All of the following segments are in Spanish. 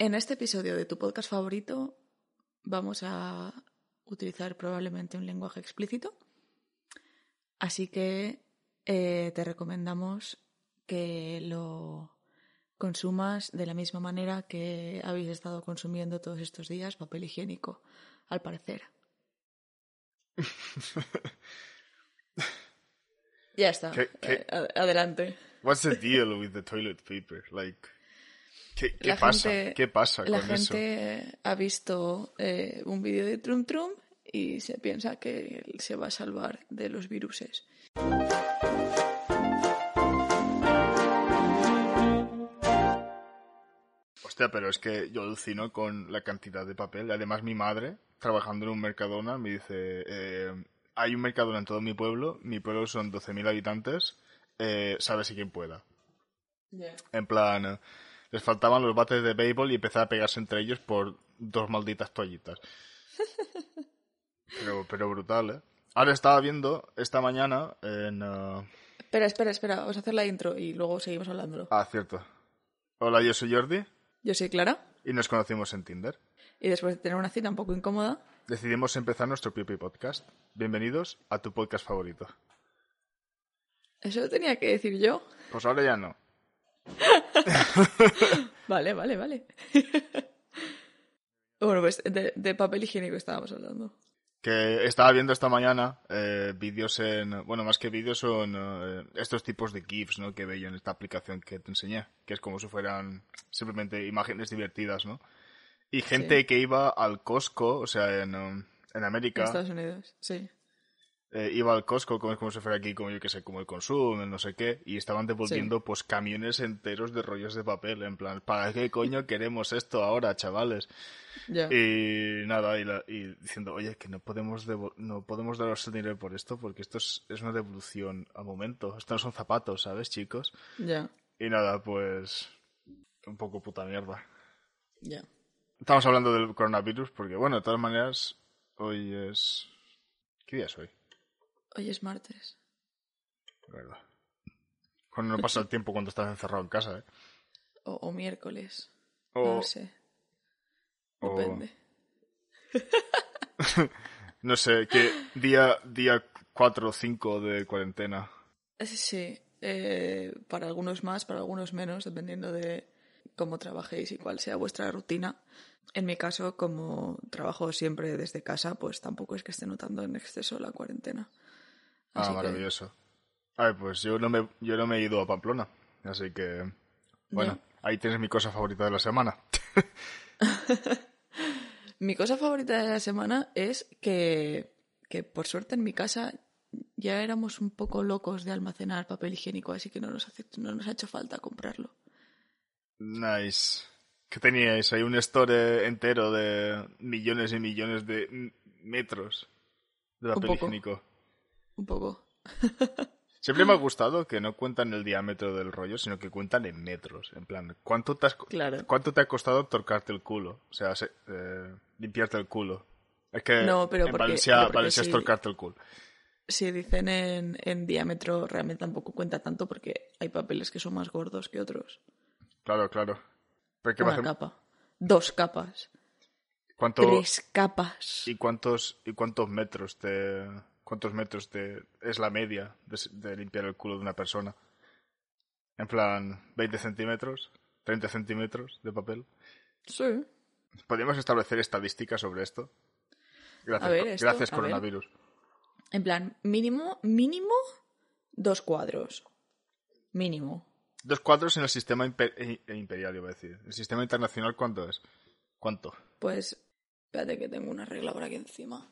En este episodio de tu podcast favorito vamos a utilizar probablemente un lenguaje explícito, así que eh, te recomendamos que lo consumas de la misma manera que habéis estado consumiendo todos estos días papel higiénico, al parecer. ya está. ¿Qué- qué? Eh, ad- adelante. What's the deal with the toilet paper? Like, ¿qué, qué La pasa? gente- ¿Qué pasa La con eso? gente ha visto eh, un vídeo de Trum Trum y se piensa que se va a salvar de los viruses. Hostia, pero es que yo alucino con la cantidad de papel. Además, mi madre, trabajando en un Mercadona, me dice, eh, hay un Mercadona en todo mi pueblo, mi pueblo son 12.000 habitantes, eh, sabe si quien pueda. En plan, les faltaban los bates de béisbol y empezar a pegarse entre ellos por dos malditas toallitas. Pero, pero brutal, ¿eh? Ahora estaba viendo esta mañana en... eh, Espera, espera, espera. Vamos a hacer la intro y luego seguimos hablándolo. Ah, cierto. Hola, yo soy Jordi Yo soy Clara y nos conocimos en Tinder. y después de tener una cita un poco incómoda, Decidimos empezar nuestro propio podcast. Bienvenidos a tu podcast favorito. eso lo tenía que decir yo. Pues ahora ya no. Vale, vale, vale. bueno, pues de, de papel higiénico estábamos hablando. Que estaba viendo esta mañana eh, vídeos en... Bueno, más que vídeos son eh, estos tipos de GIFs, ¿no? Que veía en esta aplicación que te enseñé. Que es como si fueran simplemente imágenes divertidas, ¿no? Y gente Sí. que iba al Costco, o sea, en, um, en En América, Estados Unidos, sí. Eh, iba al Costco como, como si fuera aquí, como yo que sé, como el consumo, el no sé qué, y estaban devolviendo pues camiones enteros de rollos de papel, en plan, ¿para qué coño queremos esto ahora, chavales? Y nada, y, la- y diciendo, oye, que no podemos no podemos daros el dinero por esto, porque esto es, es una devolución al momento, esto no son zapatos, ¿sabes, chicos? Ya, Y nada, pues, un poco puta mierda. ya. Estamos hablando del coronavirus, porque bueno, de todas maneras, hoy es... ¿Qué día es hoy? Hoy es martes. Verdad. Cuando no pasa el tiempo cuando estás encerrado en casa, ¿eh? O, o miércoles. O, No lo sé. o- Depende. no sé, ¿qué día, día 4 o 5 de cuarentena? Sí, eh, para algunos más, para algunos menos, dependiendo de cómo trabajéis y cuál sea vuestra rutina. En mi caso, como trabajo siempre desde casa, pues tampoco es que esté notando en exceso la cuarentena. Ah, Así que- maravilloso. A ver, pues yo no, me, yo no me he ido a Pamplona, así que... Bueno, ahí tienes mi cosa favorita de la semana. Mi cosa favorita de la semana es que, que, por suerte, en mi casa ya éramos un poco locos de almacenar papel higiénico, así que no nos, hace- no nos ha hecho falta comprarlo. Nice. ¿Qué teníais? Hay un store entero de millones y millones de metros de papel higiénico. Un poco. Siempre me ha gustado que no cuentan el diámetro del rollo, sino que cuentan en metros. En plan, ¿cuánto te, has- Claro. ¿cuánto te ha costado torcarte el culo? O sea, se- eh, limpiarte el culo. Es que No, pero en porque- Valencia, pero porque Valencia es torcarte el culo. Si dicen en, en diámetro, realmente tampoco cuenta tanto porque hay papeles que son más gordos que otros. Claro, claro. Una capa. Dos capas. ¿cuánto, Tres capas. ¿Y cuántos, y cuántos metros te, cuántos metros te, es la media de, limpiar el culo de una persona? En plan, 20 centímetros, 30 centímetros de papel. Sí. ¿Podríamos establecer estadísticas sobre esto? Gracias, A ver, co- esto, gracias a ver. coronavirus. En plan, mínimo, mínimo, dos cuadros. Mínimo. Dos cuadros en el sistema imper- eh, imperial, iba a decir. ¿El sistema internacional cuánto es? ¿Cuánto? Pues, espérate que tengo una regla por aquí encima.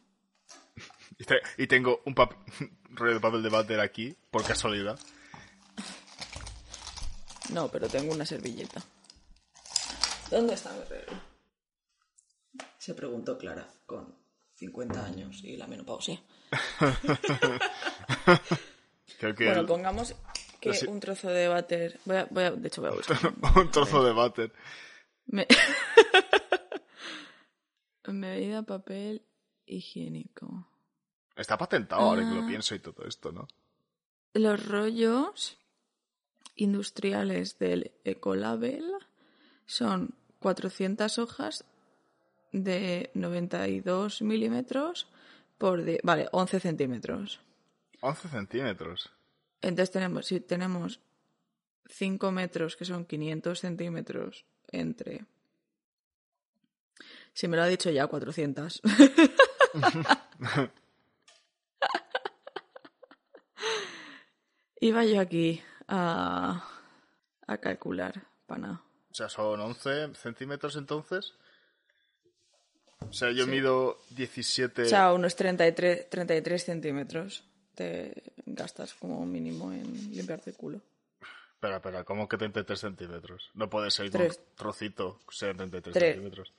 Y, te- y tengo un pap- rollo de papel de váter aquí, por casualidad. No, pero tengo una servilleta. ¿Dónde está mi regla? Se preguntó Clara, con 50 años y la menopausia. Creo que Bueno, el- pongamos que Sí. un trozo de váter... Voy a, voy a- de hecho, voy a buscar. un trozo de váter. Me... Medida papel higiénico. Está patentado ahora que lo Ah. pienso y todo esto, ¿no? Los rollos industriales del Ecolabel son 400 hojas de 92 milímetros por... de- vale, 11 centímetros. 11 centímetros. Entonces tenemos, si tenemos 5 metros, que son 500 centímetros, entre... Si me lo ha dicho ya, 400. Iba yo aquí a, a calcular, pana. O sea, son 11 centímetros entonces. O sea, yo Sí. mido 17. O sea, unos 33, 33 centímetros te gastas como mínimo en limpiarte el culo. Espera, espera, ¿cómo que 33 centímetros? No puede ser Tres. con trocito, sea, 33 Tres. centímetros.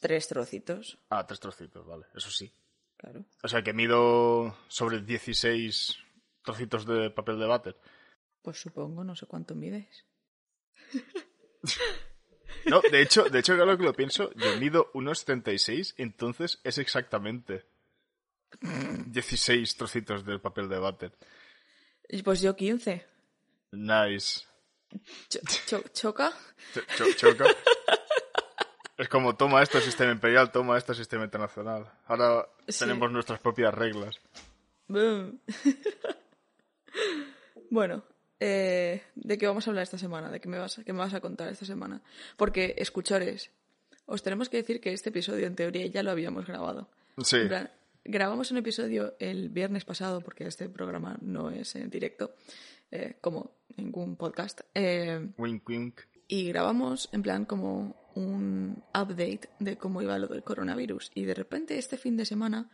Tres trocitos, Ah, tres trocitos, vale, eso sí. claro. O sea, que mido sobre 16 trocitos de papel de váter. Pues supongo, no sé cuánto mides. No, de hecho, de hecho, ahora que lo pienso, yo mido unos 36, entonces es exactamente 16 trocitos de papel de váter. Pues yo 15. Nice. Cho- cho- ¿Choca? Cho- cho- choca. Es como, toma esto sistema imperial, toma esto sistema internacional. Ahora Sí. tenemos nuestras propias reglas. Bueno, eh, ¿de qué vamos a hablar esta semana? ¿De qué me, vas, qué me vas a contar esta semana? Porque, escuchores, os tenemos que decir que este episodio en teoría ya lo habíamos grabado. Sí. En plan, grabamos un episodio el viernes pasado, porque este programa no es en directo, eh, como ningún podcast. eh, Wink, wink. Y grabamos en plan como un update de cómo iba lo del coronavirus. Y de repente este fin de semana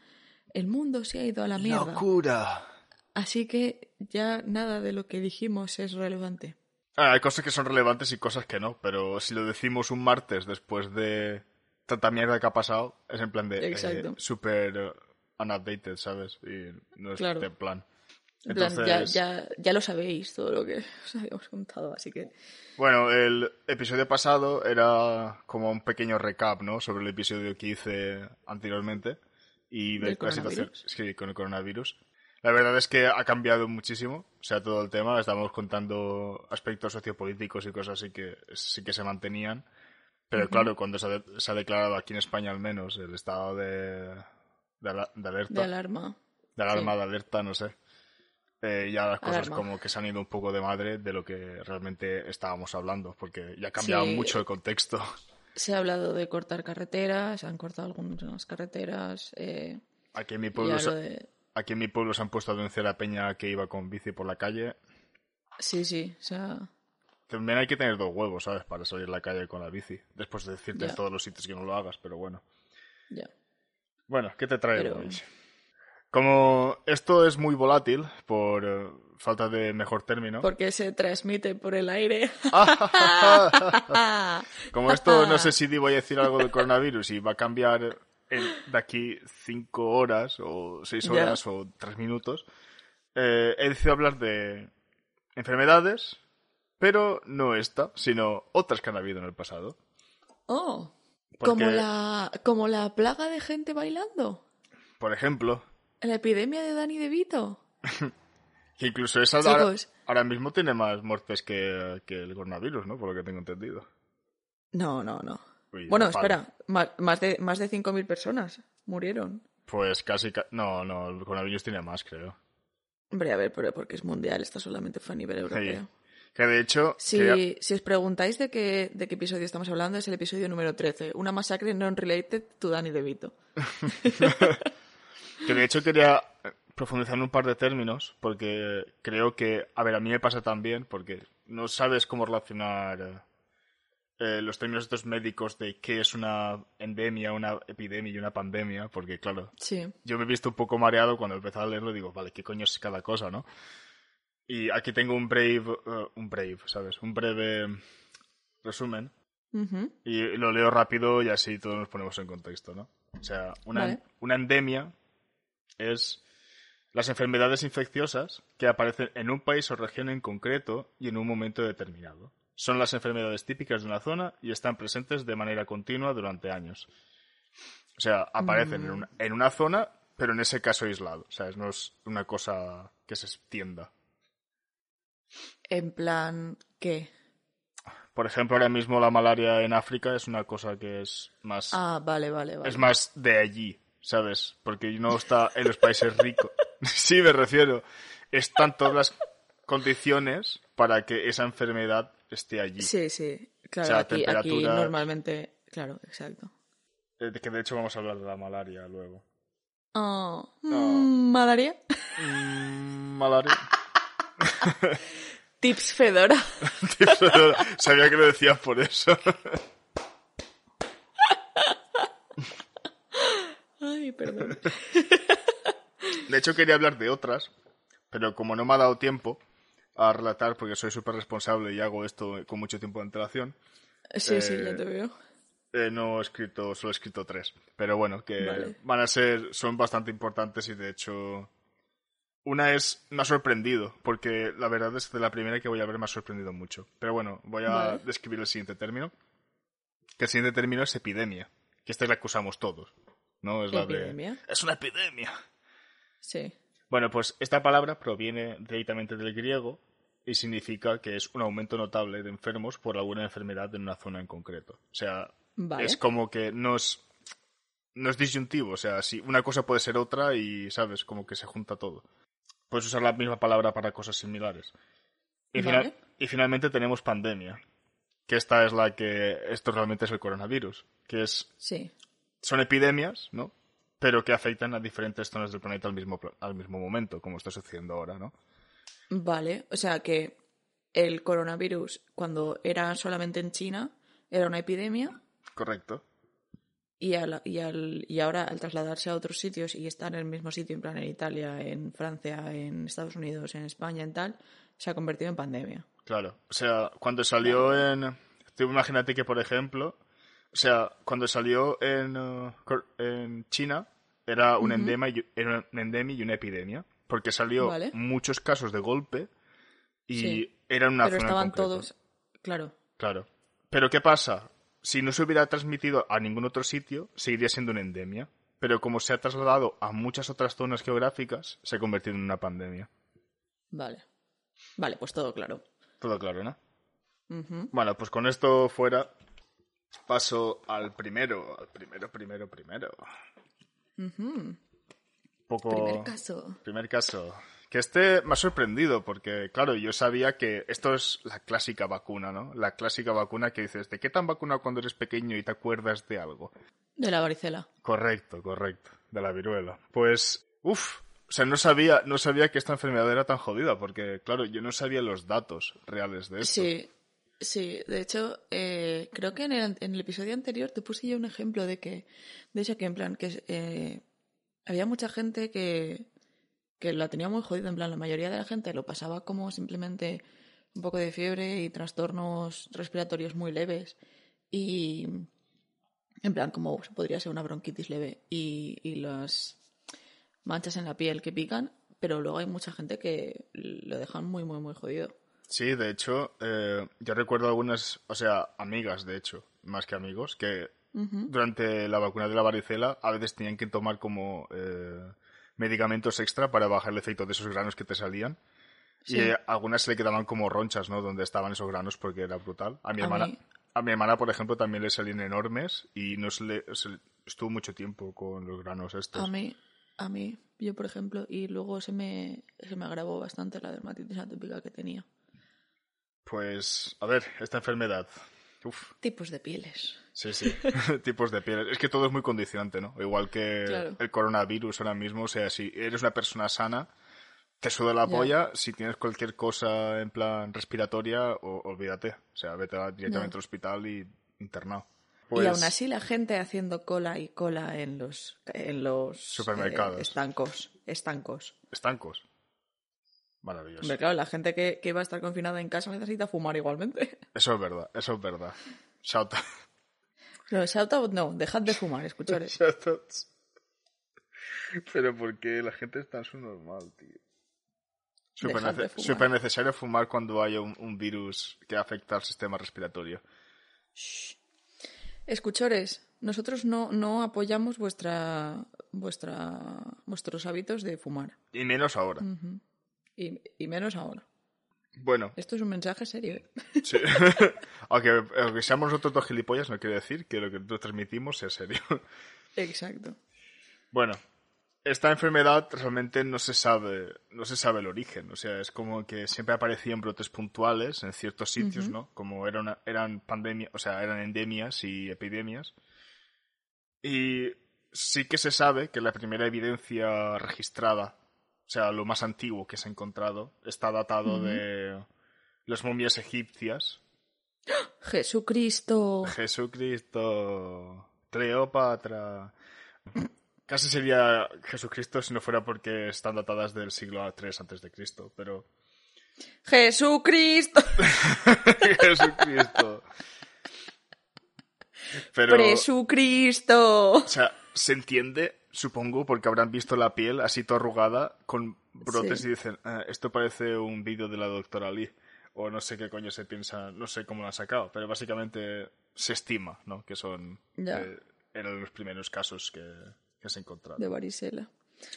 el mundo se ha ido a la mierda. ¡Locura! Así que ya nada de lo que dijimos es relevante. Ah, hay cosas que son relevantes y cosas que no, pero si lo decimos un martes después de tanta mierda que ha pasado, es en plan de eh, Exacto. super eh, unupdated, ¿sabes? Y no es Claro. de plan. En plan, Entonces, ya, ya, ya lo sabéis todo lo que os habíamos contado, así que bueno, el episodio pasado era como un pequeño recap, ¿no? Sobre el episodio que hice anteriormente y ¿Del ver la situación sí, con el coronavirus. La verdad es que ha cambiado muchísimo, o sea, todo el tema. Estamos contando aspectos sociopolíticos y cosas así que sí que se mantenían. Pero claro, cuando se ha, de- se ha declarado aquí en España al menos el estado de, de, de alerta, de alarma. de alarma, sí. de alerta, no sé. Eh, ya las cosas Alarma. como que se han ido un poco de madre de lo que realmente estábamos hablando, porque ya ha cambiado Sí. mucho el contexto. Se ha hablado de cortar carreteras, se han cortado algunas carreteras. Eh, Aquí en mi pueblo, se, de... aquí en mi pueblo se han puesto a denunciar a Peña que iba con bici por la calle. Sí, sí, o sea, También hay que tener dos huevos, ¿sabes? Para salir a la calle con la bici. Después de decirte Ya. en todos los sitios que no lo hagas, pero bueno. ya. Bueno, ¿qué te traigo Pero-? Como esto es muy volátil, por eh, falta de mejor término. Porque se transmite por el aire. Como esto no sé si voy a decir algo del coronavirus y va a cambiar en- de aquí cinco horas o seis horas o tres minutos, eh, he decidido hablar de enfermedades, pero no esta, sino otras que han habido en el pasado. Oh, Porque- como la, como la plaga de gente bailando. Por ejemplo, La epidemia de Danny DeVito. que incluso esa ahora, ahora mismo tiene más muertes que, que el coronavirus, ¿no? Por lo que tengo entendido. No, no, no. Uy, Bueno, espera, más, más de, más de 5.000 personas murieron. Pues casi... ca- No, no, el coronavirus tiene más, creo. Hombre, a ver, pero porque es mundial, esto solamente fue a nivel europeo. Que de hecho... Si, si os preguntáis de qué, de qué episodio estamos hablando, es el episodio número 13, una masacre non-related to Danny DeVito. Que de hecho quería eh, profundizar en un par de términos, porque creo que, a ver, a mí me pasa también, porque no sabes cómo relacionar eh, eh, los términos estos médicos de qué es una endemia, una epidemia y una pandemia, porque claro, Sí, yo me he visto un poco mareado cuando empecé a leerlo y digo, vale, ¿qué coño es cada cosa, no? Y aquí tengo un brave, un brave, ¿sabes? Un breve resumen Ujú. y lo leo rápido y así todos nos ponemos en contexto, ¿no? O sea, una, Vale. una endemia es las enfermedades infecciosas que aparecen en un país o región en concreto y en un momento determinado. Son las enfermedades típicas de una zona y están presentes de manera continua durante años. O sea, aparecen en, una, en una zona, pero en ese caso aislado. O sea, no es una cosa que se extienda. en plan, ¿qué? Por ejemplo, ahora mismo la malaria en África es una cosa que es más, Ah, vale, vale, vale. es más de allí, ¿sabes? Porque no está en los países ricos. sí, me refiero. Están todas las condiciones para que esa enfermedad esté allí. Sí, sí. Claro, O sea, aquí, normalmente. Claro, exacto. Eh, Que de hecho vamos a hablar de la malaria luego. Oh, malaria. Mm, malaria. Tips Fedora. Sabía que lo decías por eso. Ay, perdón. De hecho, quería hablar de otras, pero como no me ha dado tiempo a relatar, porque soy súper responsable y hago esto con mucho tiempo de antelación, Sí, sí, Eh, ya te veo. eh, no he escrito, solo he escrito tres. Pero bueno, que Vale. van a ser, son bastante importantes y de hecho, una es, me ha sorprendido, porque la verdad es que de la primera que voy a ver me ha sorprendido mucho. Pero bueno, voy a Vale. describir el siguiente término. Que el siguiente término es epidemia, que esta es la que usamos todos. ¿No? Es la ¿Epidemia? de. Es una epidemia. Sí. Bueno, pues esta palabra proviene directamente del griego y significa que es un aumento notable de enfermos por alguna enfermedad en una zona en concreto. O sea, Vale. es como que no es, no es disyuntivo. O sea, si una cosa puede ser otra y, ¿sabes? Como que se junta todo. Puedes usar la misma palabra para cosas similares. Y, final- y finalmente tenemos pandemia. Que esta es la que. Esto realmente es el coronavirus. Que es Sí. Son epidemias, ¿no? Pero que afectan a diferentes zonas del planeta al mismo, al mismo momento, como está sucediendo ahora, ¿no? Vale. O sea que el coronavirus, cuando era solamente en China, era una epidemia. Correcto. Y, al- y, al- y ahora, al trasladarse a otros sitios y estar en el mismo sitio, en plan en Italia, en Francia, en Estados Unidos, en España, en tal, se ha convertido en pandemia. Claro. O sea, cuando salió en... Tú imagínate que, por ejemplo, o sea, cuando salió en, cor- en China, era un, endema y, era un endemia y una epidemia. Porque salió Vale. muchos casos de golpe y Sí. era en una Pero zona estaban todos. Claro. Claro. Pero ¿qué pasa? Si no se hubiera transmitido a ningún otro sitio, seguiría siendo una endemia. Pero como se ha trasladado a muchas otras zonas geográficas, se ha convertido en una pandemia. Vale. Vale, pues todo claro. Todo claro, ¿no? Bueno, pues con esto fuera, paso al primero, al primero, primero, primero. Poco... Primer caso. Primer caso. Que este me ha sorprendido porque, claro, yo sabía que esto es la clásica vacuna, ¿no? La clásica vacuna que dices, ¿de qué tan vacuna cuando eres pequeño y te acuerdas de algo? De la varicela. Correcto, correcto. De la viruela. Pues, uff. O sea, no sabía, no sabía que esta enfermedad era tan jodida, porque, claro, yo no sabía los datos reales de esto. Sí, sí. De hecho, eh, creo que en el, en el episodio anterior te puse yo un ejemplo de que, de hecho, que en plan, que eh, había mucha gente que, que la tenía muy jodida. En plan, la mayoría de la gente lo pasaba como simplemente un poco de fiebre y trastornos respiratorios muy leves. Y, en plan, como podría ser una bronquitis leve y, y las manchas en la piel que pican. Pero luego hay mucha gente que lo dejan muy, muy, muy jodido. Sí, de hecho, eh, yo recuerdo algunas, o sea, amigas, de hecho, más que amigos, que durante la vacuna de la varicela a veces tenían que tomar como eh, medicamentos extra para bajar el efecto de esos granos que te salían. Sí. Y eh, algunas se le quedaban como ronchas, ¿no? Donde estaban esos granos porque era brutal. A mi A hermana, mí- a mi hermana, por ejemplo, también le salían enormes y no se le, se- estuvo mucho tiempo con los granos estos. A mí, a mí, yo por ejemplo, y luego se me, se me agravó bastante la dermatitis atópica que tenía. Pues, a ver, esta enfermedad. Uf, Tipos de pieles. sí, sí. Tipos de piel. Es que todo es muy condicionante, ¿no? Igual que Claro. el coronavirus ahora mismo. O sea, si eres una persona sana, te suda la polla. Si tienes cualquier cosa en plan respiratoria, o- olvídate. O sea, vete directamente al hospital y internado. Y Pues, aún así la gente haciendo cola y cola en los, en los Supermercados. eh, estancos. Estancos. Estancos. Maravilloso. Claro, la gente que, que va a estar confinada en casa necesita fumar igualmente. Eso es verdad, eso es verdad. Shout No, shout out, no, dejad de fumar, escuchar. Pero porque la gente está en su normal, tío. Súper nece- fumar. necesario fumar cuando haya un, un virus que afecta al sistema respiratorio. Escuchores, nosotros no, no apoyamos vuestra, vuestra, vuestros hábitos de fumar. Y menos ahora. Y, y menos ahora. Bueno, Esto es un mensaje serio. ¿eh? sí. aunque, aunque seamos nosotros dos gilipollas, no quiere decir que lo que nosotros transmitimos sea serio. Exacto. Bueno, esta enfermedad realmente no se sabe, no se sabe el origen. O sea, es como que siempre aparecían brotes puntuales en ciertos sitios, ¿no? Como era una- eran pandemias, o sea, eran endemias y epidemias. Y sí que se sabe que la primera evidencia registrada, o sea, lo más antiguo que se ha encontrado, está datado de las momias egipcias. Jesucristo. Jesucristo, Cleopatra. Casi sería Jesucristo si no fuera porque están datadas del siglo III antes de Cristo, pero Jesucristo. Jesucristo. Pero, Presucristo. o sea, se entiende, supongo, porque habrán visto la piel así toda arrugada con brotes Sí. y dicen, "Ah, esto parece un vídeo de la doctora Lee. O no sé qué coño se piensa, no sé cómo lo han sacado, pero básicamente se estima, ¿no? Que son Ya. eh, eran los primeros casos que, que se encontraron. De varicela.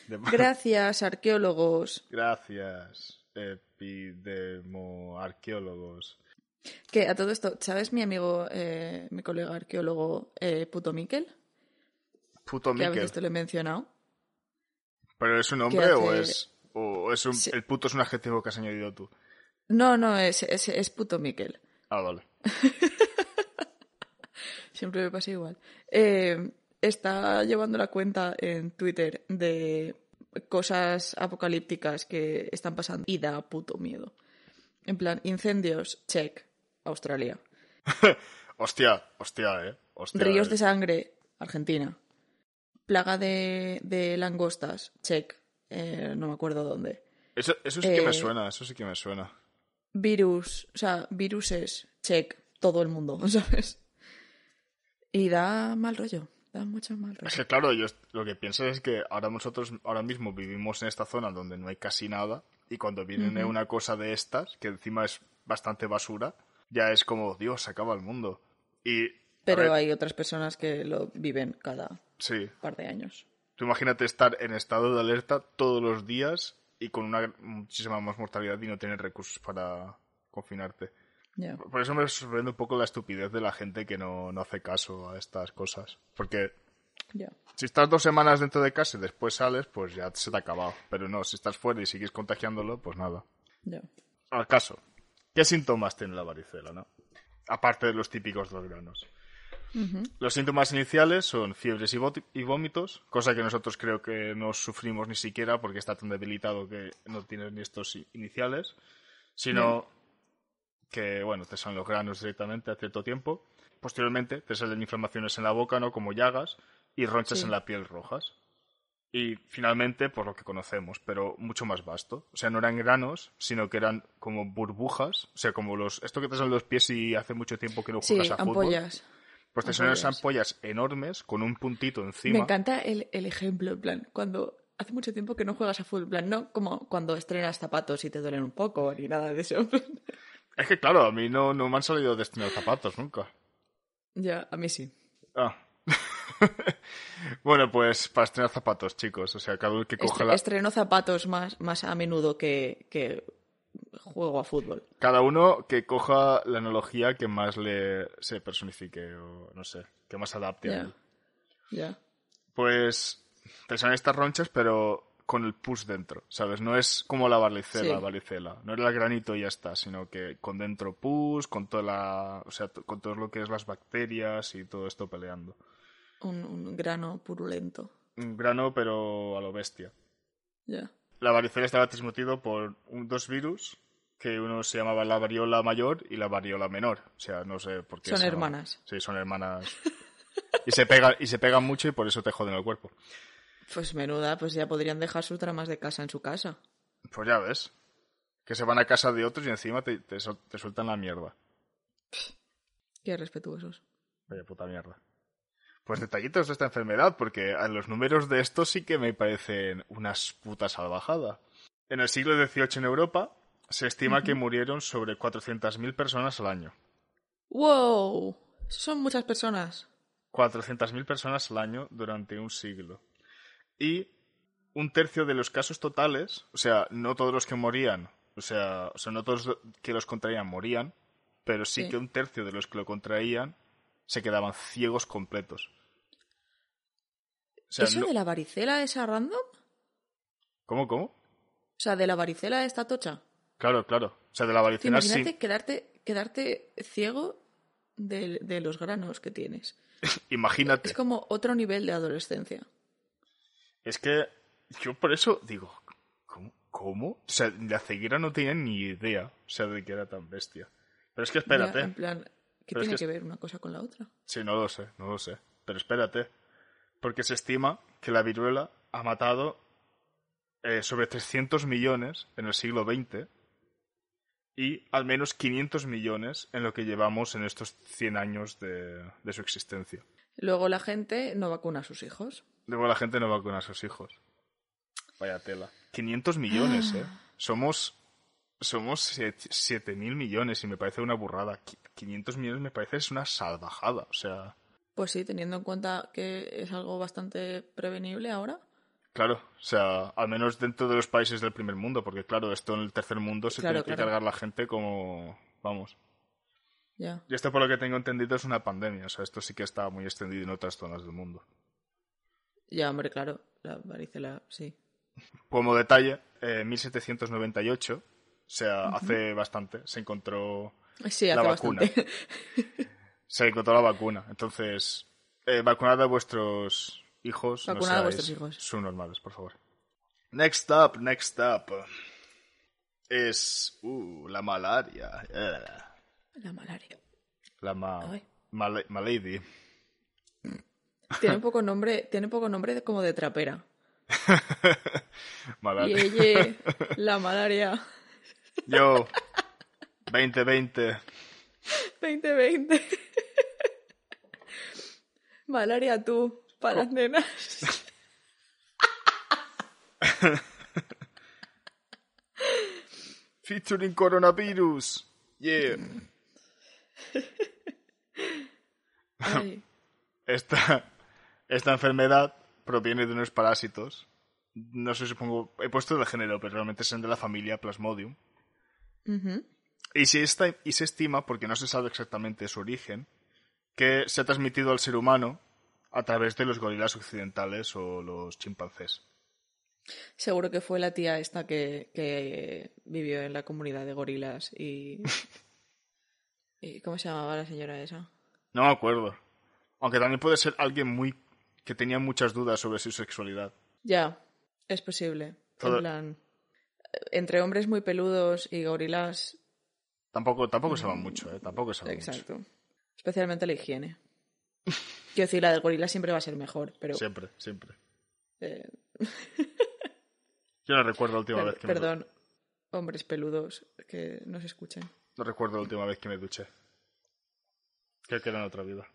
De- Gracias, arqueólogos. Gracias, epidemo-arqueólogos. Que a todo esto, ¿sabes mi amigo, eh, mi colega arqueólogo eh, Puto Miquel? Puto Que a veces te lo he mencionado. ¿Pero es un nombre hace- o es, o es un, Sí. el puto es un adjetivo que has añadido tú? No, no, es, es, es Puto Miquel. Ah, vale. Siempre me pasa igual. Eh, está llevando la cuenta en Twitter de cosas apocalípticas que están pasando y da puto miedo. En plan, incendios, check, Australia. Hostia, hostia, eh. Hostia, Ríos eh. de sangre, Argentina. Plaga de, de langostas, check, eh, no me acuerdo dónde. Eso, eso sí que me eh, suena, eso sí que me suena. Virus, o sea, viruses, check, todo el mundo, ¿sabes? Y da mal rollo, da mucho mal Es rollo. que claro, yo lo que pienso es que ahora nosotros ahora mismo vivimos en esta zona donde no hay casi nada y cuando viene una cosa de estas, que encima es bastante basura, ya es como, Dios, se acaba el mundo. Y... Pero ver, hay otras personas que lo viven cada Sí, par de años. Tú imagínate estar en estado de alerta todos los días y con una muchísima más mortalidad y no tener recursos para confinarte. Ya. Por eso me sorprende un poco la estupidez de la gente que no, no hace caso a estas cosas. Porque si estás dos semanas dentro de casa y después sales, pues ya se te ha acabado. Pero no, si estás fuera y sigues contagiándolo, pues nada. Ya. Al caso, ¿qué síntomas tiene la varicela, no? Aparte de los típicos dos granos. Los síntomas iniciales son fiebres y, vómitos, cosa que nosotros creo que no sufrimos ni siquiera porque está tan debilitado que no tienes ni estos iniciales, sino que, bueno, te salen los granos directamente a cierto tiempo. Posteriormente te salen inflamaciones en la boca, ¿no? Como llagas y ronchas Sí. en la piel rojas. Y finalmente, por lo que conocemos, pero mucho más vasto. O sea, no eran granos, sino que eran como burbujas. O sea, como los. Esto que te salen los pies y hace mucho tiempo que no Sí, juegas a fútbol. Pues te salen esas ampollas. enormes con un puntito Me encima. encanta el, el ejemplo, en plan, cuando hace mucho tiempo que no juegas a fútbol, en plan, no como cuando estrenas zapatos y te duelen un poco, ni nada de eso. Es que claro, a mí no, no me han salido destinados zapatos nunca. ya, a mí sí. Ah. bueno, pues para estrenar zapatos, chicos. O sea, cada uno que coja Estre- la... Estreno zapatos más, más a menudo que, que juego a fútbol. Cada uno que coja la analogía que más le se personifique o no sé, que más adapte a Ya. él. Ya. Pues te salen estas ronchas, pero con el pus dentro, ¿sabes? No es como la varicela, Sí. varicela. No era el granito y ya está, sino que con dentro pus, con toda la, o sea, con todo lo que es las bacterias y todo esto peleando. Un, un grano purulento. Un grano, pero a lo bestia. Ya. La varicela estaba transmitido por un- dos virus, que uno se llamaba la variola mayor y la variola menor. O sea, no sé por qué. Son llama- hermanas. Sí, son hermanas. y se pegan, y se pegan mucho y por eso te joden el cuerpo. Pues menuda, pues ya podrían dejar sus tramas de casa en su casa. Pues ya ves. Que se van a casa de otros y encima te, te, te sueltan la mierda. Qué respetuosos. Vaya puta mierda. Pues detallitos de esta enfermedad, porque a los números de esto sí que me parecen unas putas salvajada. En el siglo XVIII en Europa se estima que murieron sobre 400.000 personas al año. ¡Wow! Son muchas personas. 400.000 personas al año durante un siglo. Y un tercio de los casos totales, o sea, no todos los que morían O sea, o sea, no todos que los contraían morían, pero sí, Sí. que un tercio de los que lo contraían se quedaban ciegos completos. O sea, ¿Eso no- de la varicela esa random? ¿Cómo, cómo? O sea, de la varicela esta tocha. Claro, claro. O sea, de la varicela sí. imagínate quedarte, quedarte ciego de, de los granos que tienes. Imagínate. Es como otro nivel de adolescencia. Es que yo por eso digo, ¿cómo? ¿Cómo? O sea, la ceguera no tenía ni idea, o sea, de que era tan bestia. Pero es que espérate. Ya, en plan, ¿qué Pero es tiene que que ver una cosa con la otra? Sí, no lo sé, no lo sé. Pero espérate. Porque se estima que la viruela ha matado eh, sobre 300 millones en el siglo XX y al menos 500 millones en lo que llevamos en estos 100 años de, de su existencia. Luego la gente no vacuna a sus hijos. Luego la gente no vacuna a sus hijos. Vaya tela. 500 millones, ¿eh? Somos, somos 7 mil millones y me parece una burrada. Qui- 500 millones me parece es una salvajada. O sea, Pues sí, teniendo en cuenta que es algo bastante prevenible ahora. claro, o sea, al menos dentro de los países del primer mundo, porque claro, esto en el tercer mundo se Claro, tiene que claro. cargar la gente como, vamos. Ya. Y esto por lo que tengo entendido es una pandemia, o sea, esto sí que está muy extendido en otras zonas del mundo. Ya, hombre, claro. La varicela, sí. Como detalle, eh, en 1798, o sea, hace bastante, se encontró Sí, La vacuna. bastante. se encontró la vacuna. Entonces, eh, vacunad a vuestros hijos. Vacunad no a vuestros hijos. subnormales, por favor. Next up, next up. Es uh, la malaria. La malaria. La ma, Ay. mala- malady. Tiene un poco nombre, tiene poco nombre de, como de trapera. Malaria. Y ella, la malaria Yo, 2020. 2020. Malaria tú, para las nenas. Featuring coronavirus. Yeah. Esta, esta enfermedad proviene de unos parásitos. No sé, supongo. He puesto de género, pero realmente son de la familia Plasmodium. ujú. Y se, esta- y se estima, porque no se sabe exactamente su origen, que se ha transmitido al ser humano a través de los gorilas occidentales o los chimpancés. Seguro que fue la tía esta que, que vivió en la comunidad de gorilas y... ¿Y cómo se llamaba la señora esa? No me acuerdo. Aunque también puede ser alguien muy que tenía muchas dudas sobre su sexualidad. Ya, es posible. Todo- En plan, entre hombres muy peludos y gorilas, Tampoco, tampoco se va mucho, ¿eh? Tampoco se va mucho. exacto. Especialmente la higiene. Quiero decir, la del gorila siempre va a ser mejor, pero... Siempre, siempre. eh, Yo no recuerdo la última vez que me perdón, hombres peludos que nos escuchen. No recuerdo la última vez que me duché. Creo que era en otra vida.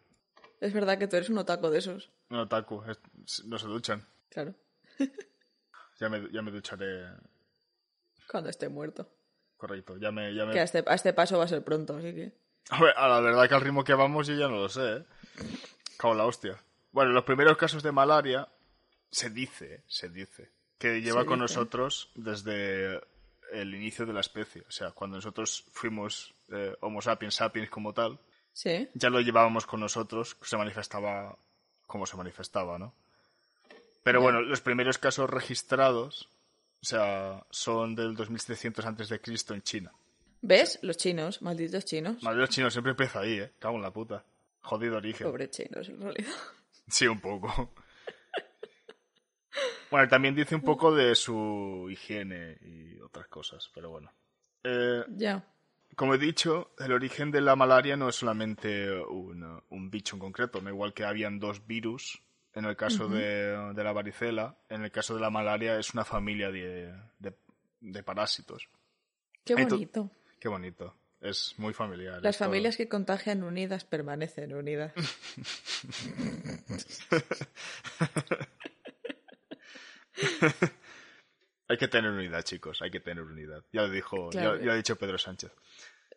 Es verdad que tú eres un otaco de esos. Un otaku, es- no se duchan. Claro, Ya me, ya me ducharé. cuando esté muerto. Correcto, ya me, ya me... Que a este, a este paso va a ser pronto, así que... A ver, a la verdad que al ritmo que vamos yo ya no lo sé, ¿eh? Cago en la hostia. Bueno, los primeros casos de malaria se dice, se dice, que lleva Se con dice. nosotros desde el inicio de la especie. O sea, cuando nosotros fuimos eh, Homo sapiens sapiens como tal, Sí, ya lo llevábamos con nosotros, se manifestaba como se manifestaba, ¿no? Pero bueno, los primeros casos registrados, o sea, son del 2700 antes de Cristo en China. ¿Ves? Los chinos, malditos chinos. Madre chino siempre empieza ahí, ¿eh? Cago en la puta. Jodido origen. Pobre chinos, en realidad. Sí, un poco. Bueno, también dice un poco de su higiene y otras cosas, pero bueno. Eh, Ya. como he dicho, el origen de la malaria no es solamente un, un bicho en concreto, no igual que habían dos virus. En el caso de, de la varicela, en el caso de la malaria es una familia de, de- de parásitos. Qué bonito. Qué bonito. Es muy familiar. Las familias que contagian unidas permanecen unidas. Hay que tener unidad, chicos, hay que tener unidad. Ya lo dijo, ya- Claro. ya, lo ha dicho Pedro Sánchez.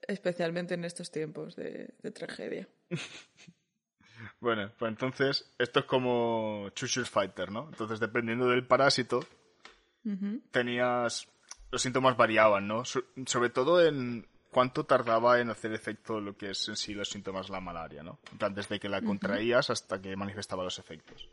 Especialmente en estos tiempos de, de tragedia. Bueno, pues entonces, esto es como Choose Your Fighter, ¿no? Entonces, dependiendo del parásito, tenías los síntomas variaban, ¿no? So- sobre todo en cuánto tardaba en hacer efecto lo que es en sí los síntomas de la malaria, ¿no? En plan, desde que la contraías hasta que manifestaba los efectos.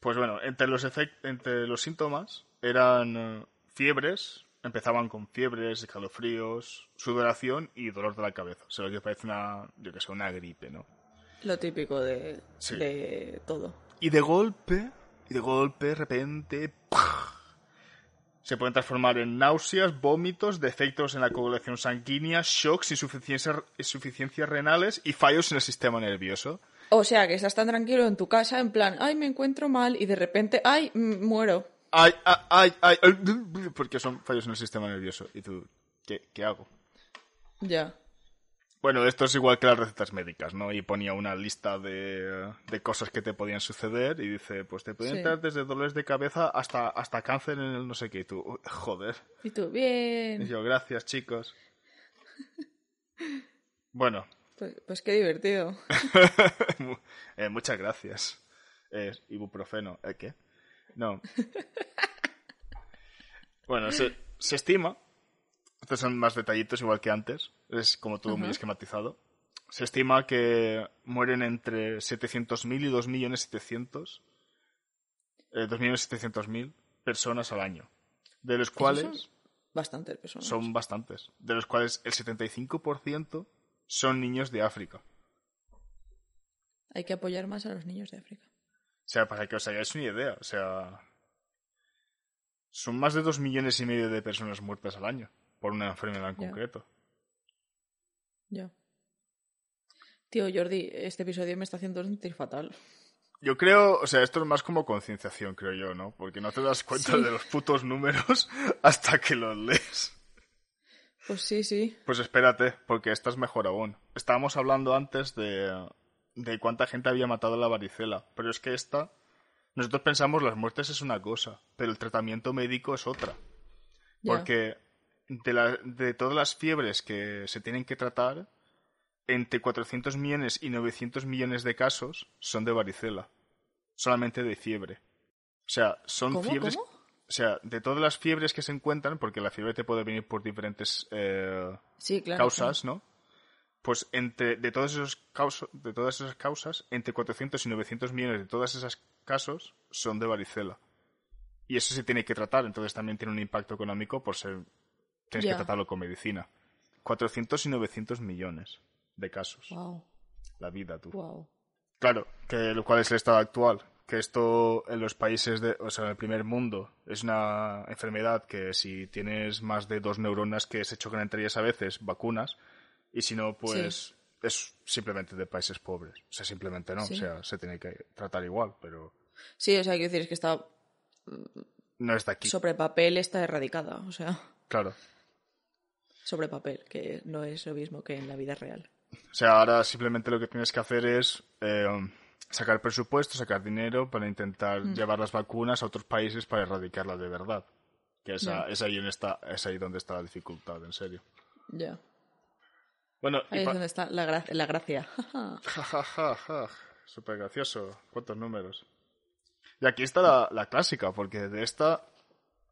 Pues bueno, entre los, entre los síntomas eran eh, fiebres, empezaban con fiebres, escalofríos, sudoración y dolor de la cabeza. O sea, lo que parece una, yo que sé, una gripe, ¿no? Lo típico de, Sí. de todo. Y de golpe, y de golpe, de repente, ¡pah! se pueden transformar en náuseas, vómitos, defectos en la coagulación sanguínea, shocks, insuficiencias, insuficiencias renales y fallos en el sistema nervioso. O sea, que estás tan tranquilo en tu casa, en plan, ay, me encuentro mal, y de repente, ay, muero. Ay, ay, ay, ay, ay, porque son fallos en el sistema nervioso. Y tú, ¿qué, qué hago? Ya. Bueno, esto es igual que las recetas médicas, ¿no? Y ponía una lista de, de cosas que te podían suceder y dice, pues te pueden Sí. desde dolores de cabeza hasta, hasta cáncer en el no sé qué. Y tú, "Uy, joder. Y tú, Y bien. yo, gracias, chicos. Bueno, Pues, pues qué divertido. eh, muchas gracias. Eh, ibuprofeno, ¿eh, qué? No. Bueno, se, se estima, estos son más detallitos igual que antes, es como todo muy esquematizado. Se estima que mueren entre 700.000 y 2.700.000 eh, 2.700.000 personas al año, de los cuales son Bastantes personas. son bastantes, de los cuales el 75% son niños de África. Hay que apoyar más a los niños de África. O sea, para que os hagáis una idea, o sea, son más de dos millones y medio de personas muertas al año por una enfermedad en concreto. Ya. Tío, Jordi, este episodio me está haciendo sentir fatal. Yo creo, o sea, esto es más como concienciación, creo yo, ¿no? Porque no te das cuenta Sí. de los putos números hasta que los lees. Pues sí, sí. Pues espérate, porque esta es mejor aún. Estábamos hablando antes de, de cuánta gente había matado la varicela, pero es que esta, nosotros pensamos las muertes es una cosa, pero el tratamiento médico es otra. Porque de, la- de todas las fiebres que se tienen que tratar, entre 400 millones y 900 millones de casos son de varicela. Solamente de fiebre. O sea, son ¿Cómo? fiebres... ¿Cómo? O sea, de todas las fiebres que se encuentran, porque la fiebre te puede venir por diferentes eh, Sí, claro. causas, ¿no? Pues entre de todos esos causos, de todas esas causas, entre 400 y 900 millones de todos esos casos son de varicela. Y eso se tiene que tratar, entonces también tiene un impacto económico por ser tienes Ya. que tratarlo con medicina. 400 y 900 millones de casos. Wow, La vida, tú. wow. Claro, que lo cual es el estado actual. Que esto en los países de, o sea, en el primer mundo es una enfermedad que si tienes más de dos neuronas que se chocan entre ellas a veces, vacunas, y si no, pues es simplemente de países pobres. O sea, simplemente no, Sí. o sea, se tiene que tratar igual, pero Sí, o sea, quiero decir, es que está no es de aquí. sobre papel, está erradicada. O sea, Claro. Sobre papel, que no es lo mismo que en la vida real. O sea, ahora simplemente lo que tienes que hacer es eh, sacar presupuesto, sacar dinero para intentar Mm. llevar las vacunas a otros países para erradicarlas de verdad. Que esa- es, ahí en esta, es ahí donde está la dificultad, en serio. Ya. Bueno, y Ahí es donde está la, gra- la gracia. Súper gracioso. ¿Cuántos números? Y aquí está la, la clásica, porque de esta...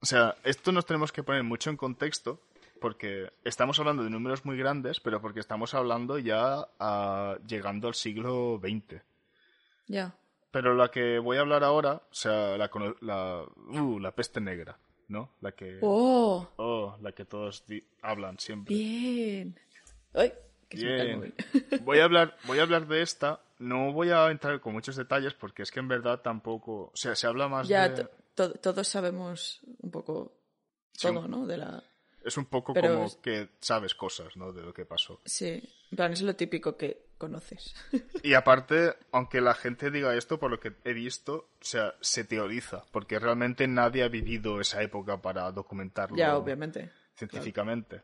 O sea, esto nos tenemos que poner mucho en contexto, porque estamos hablando de números muy grandes, pero porque estamos hablando ya a- llegando al siglo XX. ya. Pero la que voy a hablar ahora, o sea, la, la, uh, la peste negra, ¿no? La que... ¡Oh! Oh, la que todos hablan siempre. Bien. ¡Ay! Que se me Bien. Voy a hablar, voy a hablar de esta. No voy a entrar con muchos detalles porque es que en verdad tampoco, o sea, se habla más ya, de, to- todos sabemos un poco Sí. todo, ¿no? De la... es un poco pero como es- que sabes cosas, ¿no? De lo que pasó. Sí. En plan, es lo típico que conoces. Y aparte, aunque la gente diga esto, por lo que he visto, o sea, se teoriza, porque realmente nadie ha vivido esa época para documentarlo ya, obviamente. científicamente.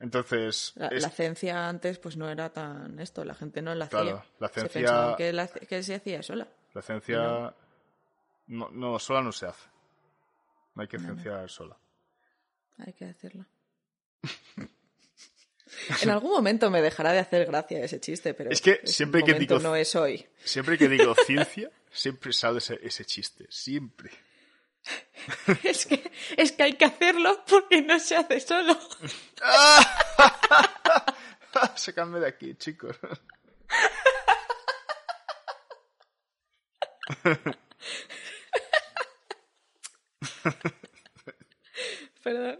Entonces, La, es- la ciencia antes pues no era tan esto, la gente no la hacía. Claro, la ciencia- que, la- que se hacía sola. la ciencia no, no, sola no se hace. No hay que cienciar sola. Hay que decirlo. en algún momento me dejará de hacer gracia ese chiste, pero Es que siempre que digo- no es hoy. Siempre que digo ciencia, siempre sale ese, ese chiste. Siempre. es, que, es que hay que hacerlo porque no se hace solo. Sácame de aquí, chicos. Perdón.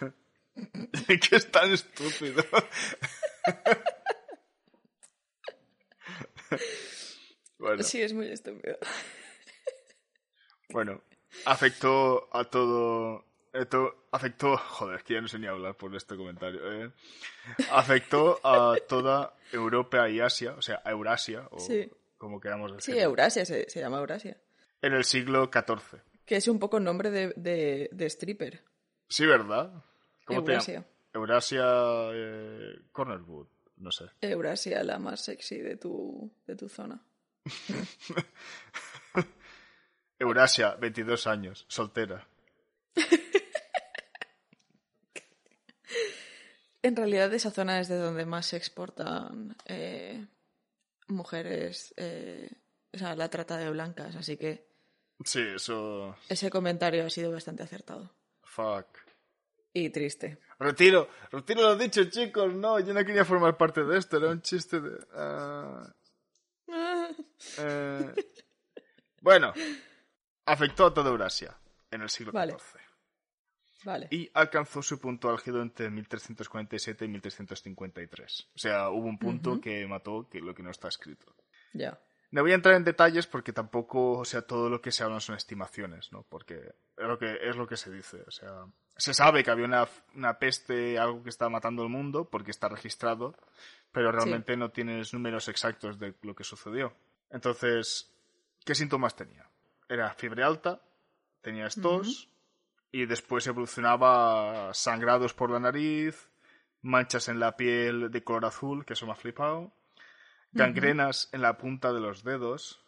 que es tan estúpido. bueno, Sí, es muy estúpido. bueno, afectó a todo. Esto afectó. Joder, que ya no sé ni hablar por este comentario. eh. Afectó a toda Europa y Asia, o sea, a Eurasia, o Sí. como queramos decir. Sí, Eurasia, se, se llama Eurasia. En el siglo XIV. Que es un poco nombre de, de, de stripper. Sí, ¿verdad? ¿Cómo te Eurasia. Eurasia eh, Cornerwood, no sé. Eurasia, la más sexy de tu, de tu zona. Eurasia, 22 años, soltera. En realidad esa zona es de donde más se exportan eh, mujeres, eh, o sea, la trata de blancas, así que Sí, eso. ese comentario ha sido bastante acertado. Fuck. Y triste. Retiro, retiro lo dicho, chicos. No, yo no quería formar parte de esto, era un chiste de. ah, eh. Bueno, afectó a toda Eurasia en el siglo Vale. XIV Vale. y alcanzó su punto álgido entre 1347 y 1353. O sea, hubo un punto que mató que lo que no está escrito. Ya. No voy a entrar en detalles porque tampoco, o sea, todo lo que se hablan son estimaciones, ¿no? Porque es lo que, es lo que se dice. O sea, se sabe que había una, una peste, algo que estaba matando el mundo, porque está registrado, pero realmente no tienes números exactos de lo que sucedió. Entonces, ¿qué síntomas tenía? Era fiebre alta, tenías tos, y después evolucionaba sangrados por la nariz, manchas en la piel de color azul, que eso me ha flipado, gangrenas en la punta de los dedos,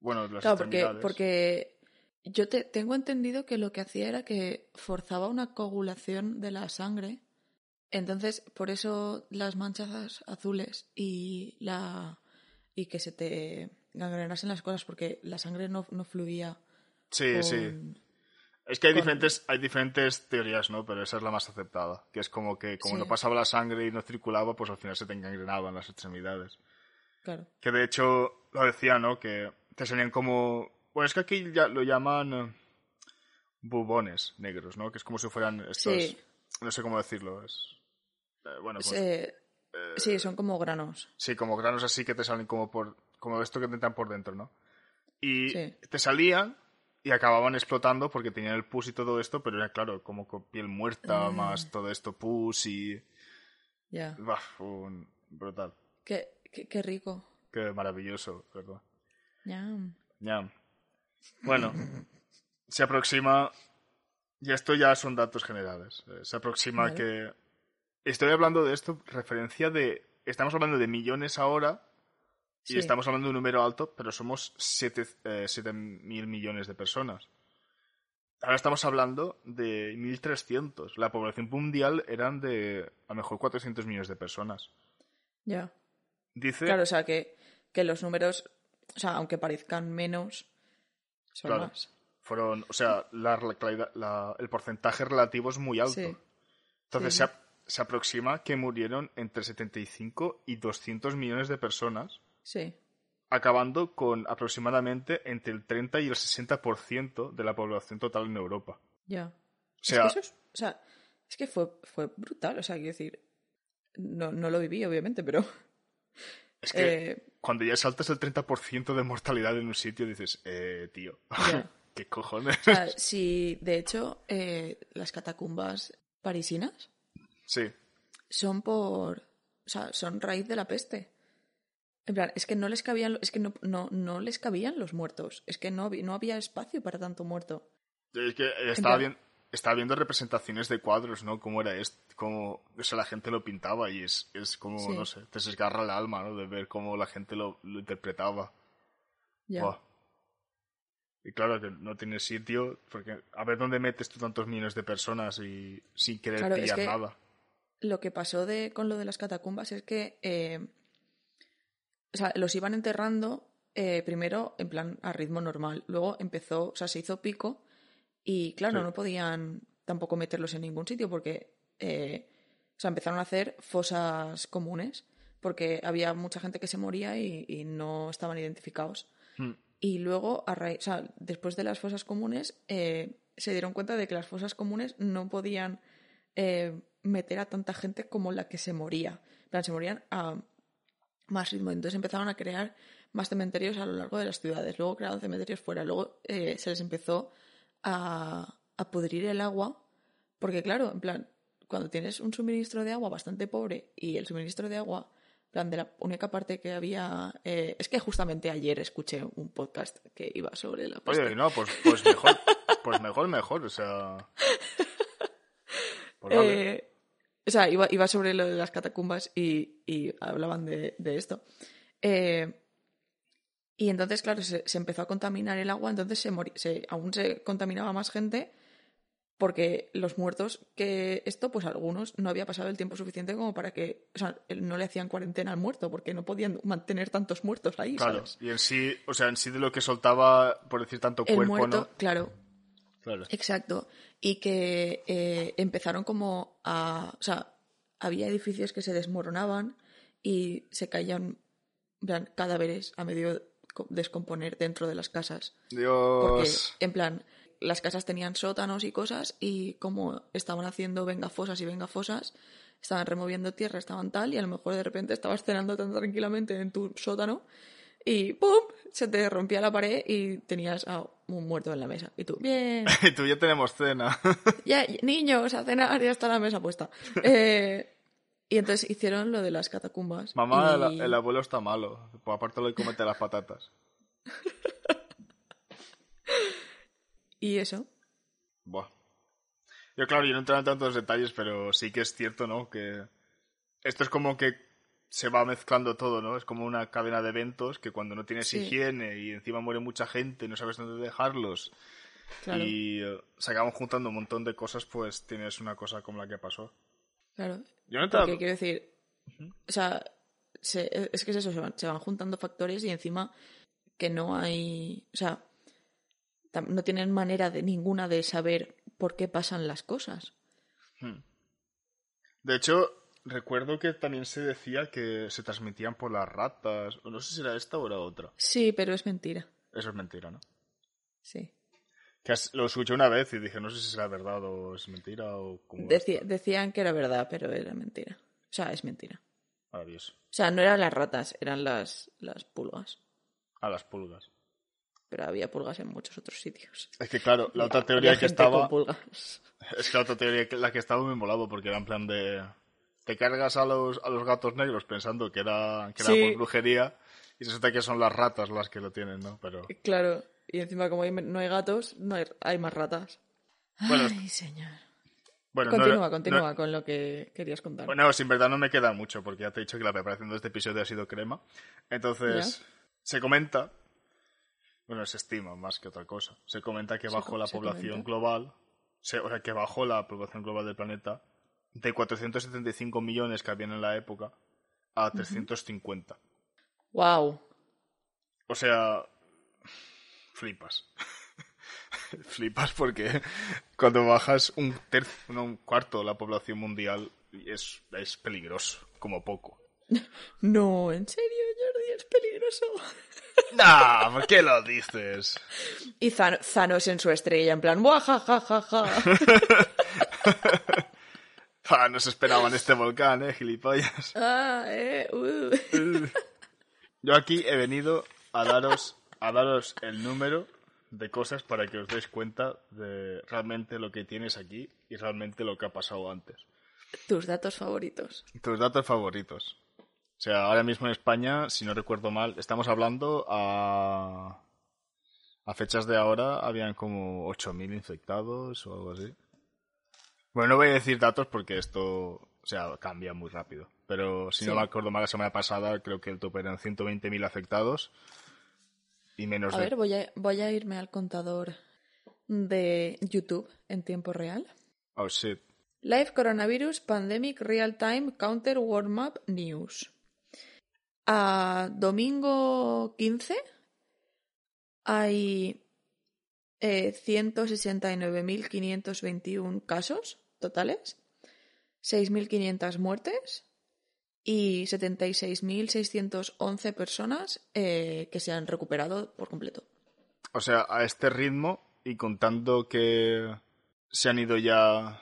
bueno, las Claro, porque, porque yo te, tengo entendido que lo que hacía era que forzaba una coagulación de la sangre. Entonces, por eso las manchas azules y la y que se te gangrenasen las cosas, porque la sangre no, no fluía. Sí, con- sí. Es que hay con- diferentes, hay diferentes teorías, ¿no? Pero esa es la más aceptada. Que es como que como Sí. no pasaba la sangre y no circulaba, pues al final se te engangrenaban las extremidades. Claro. Que de hecho lo decía, ¿no? Que te salían como... Bueno, es que aquí ya lo llaman eh, bubones negros, ¿no? Que es como si fueran estos... Sí. No sé cómo decirlo. Es... eh, bueno, pues... Se- sí, son como granos. Sí, como granos así que te salen como por... Como esto que te entran por dentro, ¿no? Y Sí. te salían y acababan explotando porque tenían el pus y todo esto, pero era claro, como con piel muerta, Ah. más todo esto pus y... Ya. Un... brutal. Qué, qué, qué rico. Qué maravilloso, ¿verdad? Ñam. Ya. Bueno, se aproxima, y esto ya son datos generales, eh, se aproxima Vale. que... Estoy hablando de esto, referencia de... Estamos hablando de millones ahora, y Sí. estamos hablando de un número alto, pero somos 7 mil millones de personas. Ahora estamos hablando de 1.300. La población mundial eran de a lo mejor 400 millones de personas. Ya. Dice... Claro, o sea que, que los números, o sea, aunque parezcan menos, son Claro. más. fueron, o sea, la, la- la- el porcentaje relativo es muy alto. Sí. Entonces Sí, se, ap- se aproxima que murieron entre 75 y 200 millones de personas, Sí. acabando con aproximadamente entre el 30 y el 60% de la población total en Europa. Ya. O sea, es que eso es, o sea, es que fue, fue brutal, o sea, quiero decir, no, no lo viví, obviamente, pero es que eh, cuando ya saltas el 30% de mortalidad en un sitio, dices, eh, tío. ¿qué cojones? o sea, si de hecho eh, las catacumbas parisinas sí, son por, o sea, son raíz de la peste. En plan, es que no les cabían, es que no, no, no les cabían los muertos, es que no, había- no había espacio para tanto muerto. Es que estaba, bien, estaba viendo representaciones de cuadros, ¿no? Cómo era esto, cómo o sea, la gente lo pintaba y es, es como, Sí. no sé, te desgarra el alma, ¿no? De ver cómo la gente lo, lo interpretaba. Ya. Y claro que no tiene sitio, porque a ver dónde metes tú tantos millones de personas y sin querer Claro, es pillar que- nada. Lo que pasó de, con lo de las catacumbas es que eh, o sea, los iban enterrando eh, primero en plan a ritmo normal, luego empezó, o sea, se hizo pico y claro, Sí. no podían tampoco meterlos en ningún sitio porque eh, o sea, empezaron a hacer fosas comunes porque había mucha gente que se moría y, y no estaban identificados. Hmm. Y luego, a raíz- o sea, después de las fosas comunes, eh, se dieron cuenta de que las fosas comunes no podían eh, meter a tanta gente como la que se moría. Plan, se morían a más ritmo. Entonces empezaron a crear más cementerios a lo largo de las ciudades. Luego crearon cementerios fuera. Luego eh, se les empezó a, a pudrir el agua. Porque, claro, en plan, cuando tienes un suministro de agua bastante pobre y el suministro de agua, en plan, de la única parte que había. eh, es que justamente ayer escuché un podcast que iba sobre la peste. Oye, no, pues, pues mejor, pues mejor, mejor, o sea... Pues vale. Eh, o sea, iba, iba sobre lo de las catacumbas y, y hablaban de, de esto. Eh, y entonces, claro, se, se empezó a contaminar el agua, entonces se, se aún se contaminaba más gente porque los muertos que esto, pues algunos no había pasado el tiempo suficiente como para que, o sea, no le hacían cuarentena al muerto porque no podían mantener tantos muertos ahí, Claro, ¿sabes? y en sí, o sea, en sí de lo que soltaba, por decir tanto El cuerpo, muerto, ¿no? claro, Claro. Exacto. Y que eh, empezaron como a. O sea, había edificios que se desmoronaban y se caían cadáveres a medio descomponer dentro de las casas. Porque, Dios. en plan, las casas tenían sótanos y cosas y como estaban haciendo vengafosas y vengafosas, estaban removiendo tierra, estaban tal, y a lo mejor de repente estabas cenando tan tranquilamente en tu sótano y ¡pum! se te rompía la pared y tenías a un muerto en la mesa. Y tú, bien, Y tú ya tenemos cena. ya, niños, a cenar, ya está la mesa puesta. Eh, y entonces hicieron lo de las catacumbas. Mamá, y- el, el abuelo está malo. Pues aparte lo de comete las patatas. y eso. Buah. Yo, claro, yo no entro en tantos detalles, pero sí que es cierto, ¿no? Que esto es como que se va mezclando todo, ¿no? Es como una cadena de eventos que cuando no tienes Sí. higiene y encima muere mucha gente y no sabes dónde dejarlos Claro, y eh, se acaban juntando un montón de cosas, pues tienes una cosa como la que pasó. Claro. Yo no Porque quiero decir, o sea, se- es que es eso, se van, se van juntando factores y encima que no hay, o sea, no tienen manera de ninguna de saber por qué pasan las cosas. De hecho, recuerdo que también se decía que se transmitían por las ratas. o No sé si era esta o era otra. Sí, pero es mentira. Eso es mentira, ¿no? Sí. Que lo escuché una vez y dije, no sé si será verdad o es mentira o cómo Decí- decían que era verdad, pero era mentira. O sea, es mentira. Maravilloso. O sea, no eran las ratas, eran las, las pulgas. A las pulgas. Pero había pulgas en muchos otros sitios. Es que claro, la otra Había teoría que gente estaba... con pulgas. Es que la otra teoría que la que estaba me molado porque era en plan de... Te cargas a los, a los gatos negros pensando que era, que era Sí. por brujería y resulta que son las ratas las que lo tienen, ¿no? Pero... Claro, y encima como hay- no hay gatos, no hay, hay más ratas. Bueno, Ay, señor. Bueno, no- continúa, no- continúa con lo que querías contar. Bueno, sin verdad no me queda mucho, porque ya te he dicho que la preparación de este episodio ha sido crema. Entonces, se comenta, bueno, se estima más que otra cosa, se comenta que bajó la población comenta. global, se- o sea, que bajó la población global del planeta de 475 millones que habían en la época a 350. Wow. O sea, flipas. flipas porque cuando bajas un tercio, no, un cuarto de la población mundial es, es peligroso, como poco. No, en serio, Jordi, es peligroso. Nah, ¿por qué lo dices? Y Thanos en su estrella, en plan, ¡buah, ja, ja, ja, ja! Ah, no se esperaban este volcán, eh, gilipollas. ah, eh, uh. Yo aquí he venido a daros, a daros el número de cosas para que os deis cuenta de realmente lo que tienes aquí y realmente lo que ha pasado antes. Tus datos favoritos. Tus datos favoritos. O sea, ahora mismo en España, si no recuerdo mal, estamos hablando a... A fechas de ahora habían como 8.000 infectados o algo así. Bueno, no voy a decir datos porque esto, o sea, cambia muy rápido. Pero si no me acuerdo mal, la semana pasada creo que el tope eran 120.000 afectados y menos A de... ver, voy a, voy a irme al contador de YouTube en tiempo real. Oh, shit. Live Coronavirus Pandemic Real Time Counter Warm Up News. A domingo 15 hay eh, 169.521 casos totales, 6.500 muertes y 76.611 personas eh, que se han recuperado por completo. O sea, a este ritmo y contando que se han ido ya,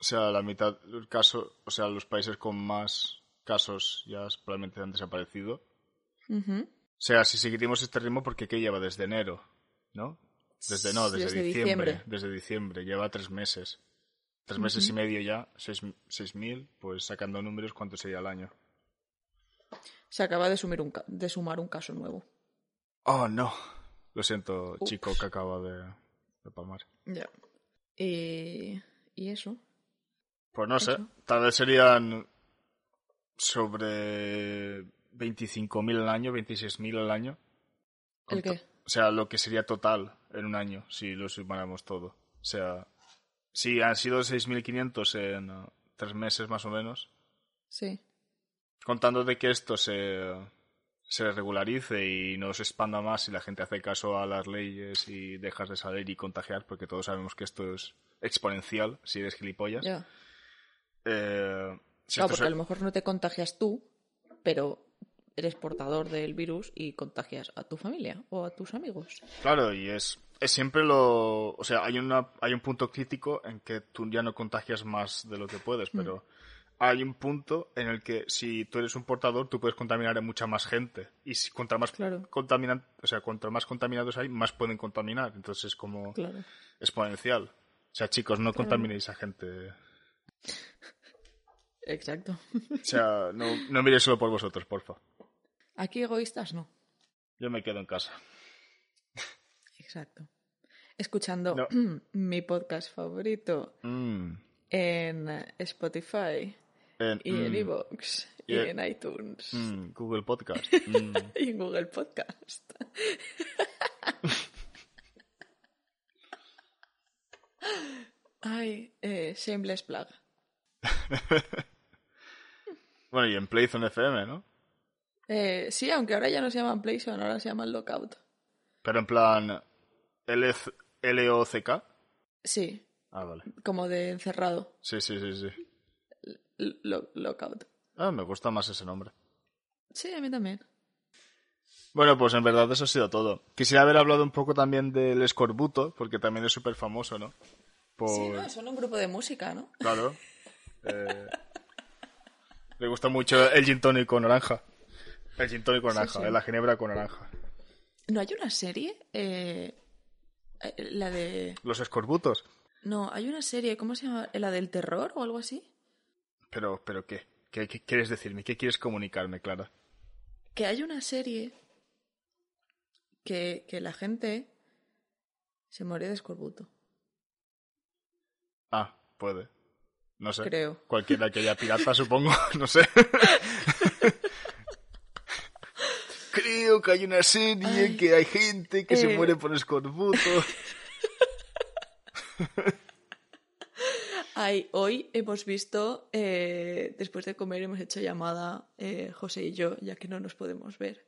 o sea, la mitad del caso, o sea, los países con más casos ya probablemente han desaparecido. O sea, si seguimos este ritmo, porque ¿qué lleva desde enero? ¿No? Desde no, desde, Desde diciembre, diciembre. Desde diciembre, lleva tres meses. Tres meses y medio ya, seis, seis mil, pues sacando números, ¿cuánto sería al año? Se acaba de, sumir un de sumar un caso nuevo. Oh, no. Lo siento, chico que acaba de, de palmar. Ya. Y, y eso. Pues no sé, Eso. tal vez serían sobre 25.000 al año, 26.000 al año. ¿El qué? O sea, lo que sería total en un año, si lo sumáramos todo. O sea, si han sido 6.500 en eh, tres meses más o menos, Sí. contando de que esto se, se regularice y no se expanda más y la gente hace caso a las leyes y dejas de salir y contagiar, porque todos sabemos que esto es exponencial si eres gilipollas. Ya. Eh, si porque se- a lo mejor no te contagias tú, pero eres portador del virus y contagias a tu familia o a tus amigos. Claro, y es, es siempre lo... O sea, hay, una, hay un punto crítico en que tú ya no contagias más de lo que puedes, pero hay un punto en el que si tú eres un portador, tú puedes contaminar a mucha más gente. Y si contra más Claro. contaminan, o sea, contra más contaminados hay, más pueden contaminar. Entonces es como Claro. exponencial. O sea, chicos, no contaminéis a gente. Exacto. O sea, no, no miréis solo por vosotros, porfa. Aquí egoístas no. Yo me quedo en casa. Exacto. Escuchando No. mi podcast favorito Mm. en Spotify En, y en mm, iVoox y en iTunes mm, Google Podcast. Mm. y en Google Podcast. Ay, eh, Shameless Plug. Bueno, y en Playzone FM, ¿no? Eh, sí, aunque ahora ya no se llaman PlayZone, ahora se llaman Lockout. Pero en plan. L-O-C-K. Sí, Ah, vale. como de encerrado. Sí, sí, sí, sí. L- lo- lockout. Ah, me gusta más ese nombre. Sí, a mí también. Bueno, pues en verdad eso ha sido todo. Quisiera haber hablado un poco también del escorbuto, porque también es súper famoso, ¿no? Por... Sí, no, son un grupo de música, ¿no? Claro. Eh, Le gusta mucho el gin tonic con naranja. El gin tonic con naranja, sí. eh, la ginebra con naranja. ¿No hay una serie? Eh, la de... Los escorbutos. No, hay una serie, ¿cómo se llama? ¿La del terror o algo así? Pero, pero ¿qué? ¿Qué, qué quieres decirme? ¿Qué quieres comunicarme, Clara? Que hay una serie que, que la gente se moría de escorbuto. Ah, puede. No sé. Creo. Cualquiera que haya pirata, supongo. No sé. Creo que hay una serie Ay. que hay gente que se Eh. muere por escorbuto. Ay, hoy hemos visto, eh, después de comer hemos hecho llamada, eh, José y yo, ya que no nos podemos ver.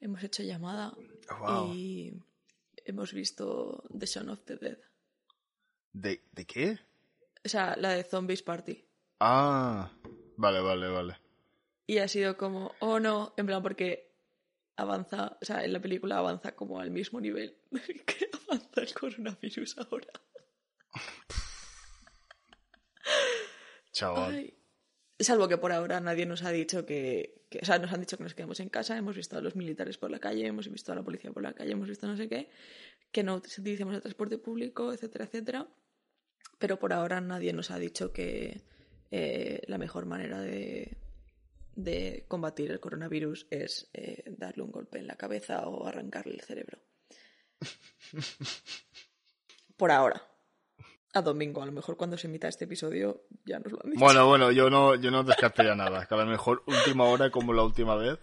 Hemos hecho llamada Wow. y hemos visto The Shaun of the Dead. ¿De, ¿De qué? O sea, la de Zombies Party. Ah, vale, vale, vale. Y ha sido como, oh no, en plan porque avanza, o sea, en la película avanza como al mismo nivel que avanza el coronavirus ahora. Chaval. Ay. Salvo que por ahora nadie nos ha dicho que, que- O sea, nos han dicho que nos quedemos en casa, hemos visto a los militares por la calle, hemos visto a la policía por la calle, hemos visto no sé qué, que no utilicemos el transporte público, etcétera, etcétera. Pero por ahora nadie nos ha dicho que eh, la mejor manera de, de combatir el coronavirus es eh, darle un golpe en la cabeza o arrancarle el cerebro. Por ahora. A domingo, a lo mejor cuando se emita este episodio ya nos lo han dicho. Bueno, bueno, yo no, yo no descartaría nada. Que a lo mejor última hora como la última vez.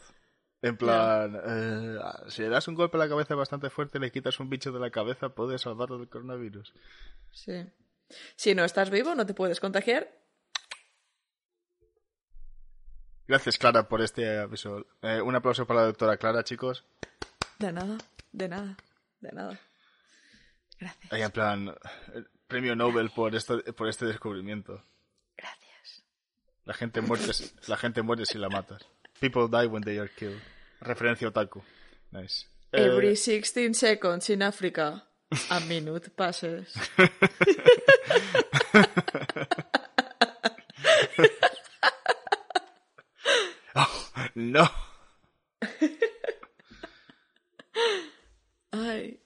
En plan, eh, si le das un golpe a la cabeza bastante fuerte y le quitas un bicho de la cabeza, puedes salvarlo del coronavirus. Sí. Si no estás vivo, no te puedes contagiar. Gracias, Clara, por este aviso. Eh, un aplauso para la doctora Clara, chicos. De nada, de nada. De nada. Gracias. Ahí en plan, premio Nobel por, esto, por este descubrimiento. Gracias. La gente, muere, la gente muere si la matas. People die when they are killed. Referencia otaku. Nice. Eh, Every 16 seconds in Africa, a minute passes. no. Ay,